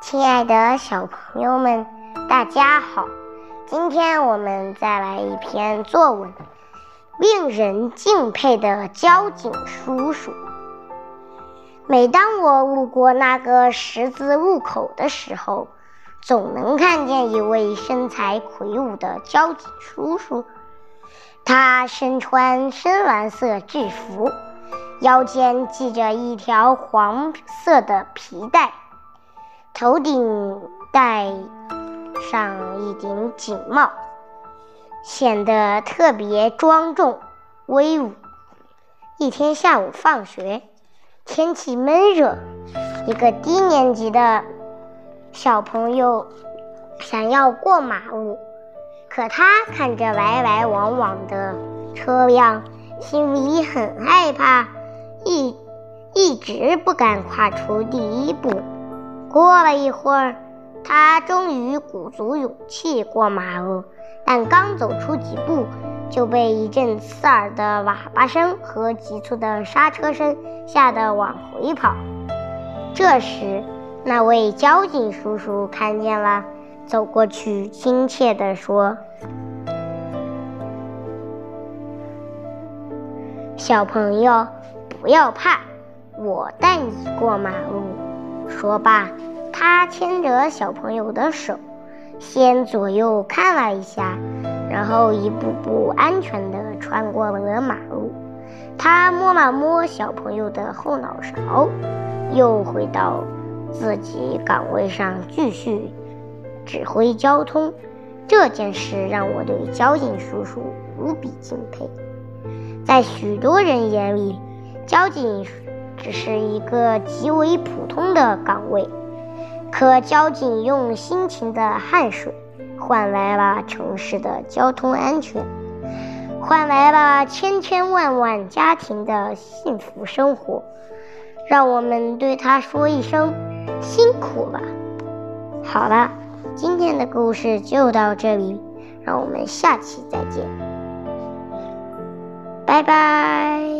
亲爱的小朋友们，大家好！今天我们再来一篇作文，令人敬佩的交警叔叔。每当我路过那个十字路口的时候，总能看见一位身材魁梧的交警叔叔。他身穿深蓝色制服，腰间系着一条黄色的皮带。头顶戴上一顶警帽，显得特别庄重威武。一天下午放学，天气闷热，一个低年级的小朋友想要过马路，可他看着来来往往的车辆，心里很害怕，一一直不敢跨出第一步。过了一会儿，他终于鼓足勇气过马路，但刚走出几步，就被一阵刺耳的喇叭声和急促的刹车声吓得往回跑。这时，那位交警叔叔看见了，走过去，亲切地说：“小朋友，不要怕，我带你过马路。”说罢，他牵着小朋友的手，先左右看了一下，然后一步步安全地穿过了马路。他摸了摸小朋友的后脑勺，又回到自己岗位上继续指挥交通。这件事让我对交警叔叔无比敬佩。在许多人眼里，交警。只是一个极为普通的岗位，可交警用辛勤的汗水换来了城市的交通安全，换来了千千万万家庭的幸福生活。让我们对他说一声辛苦了。好了，今天的故事就到这里，让我们下期再见，拜拜。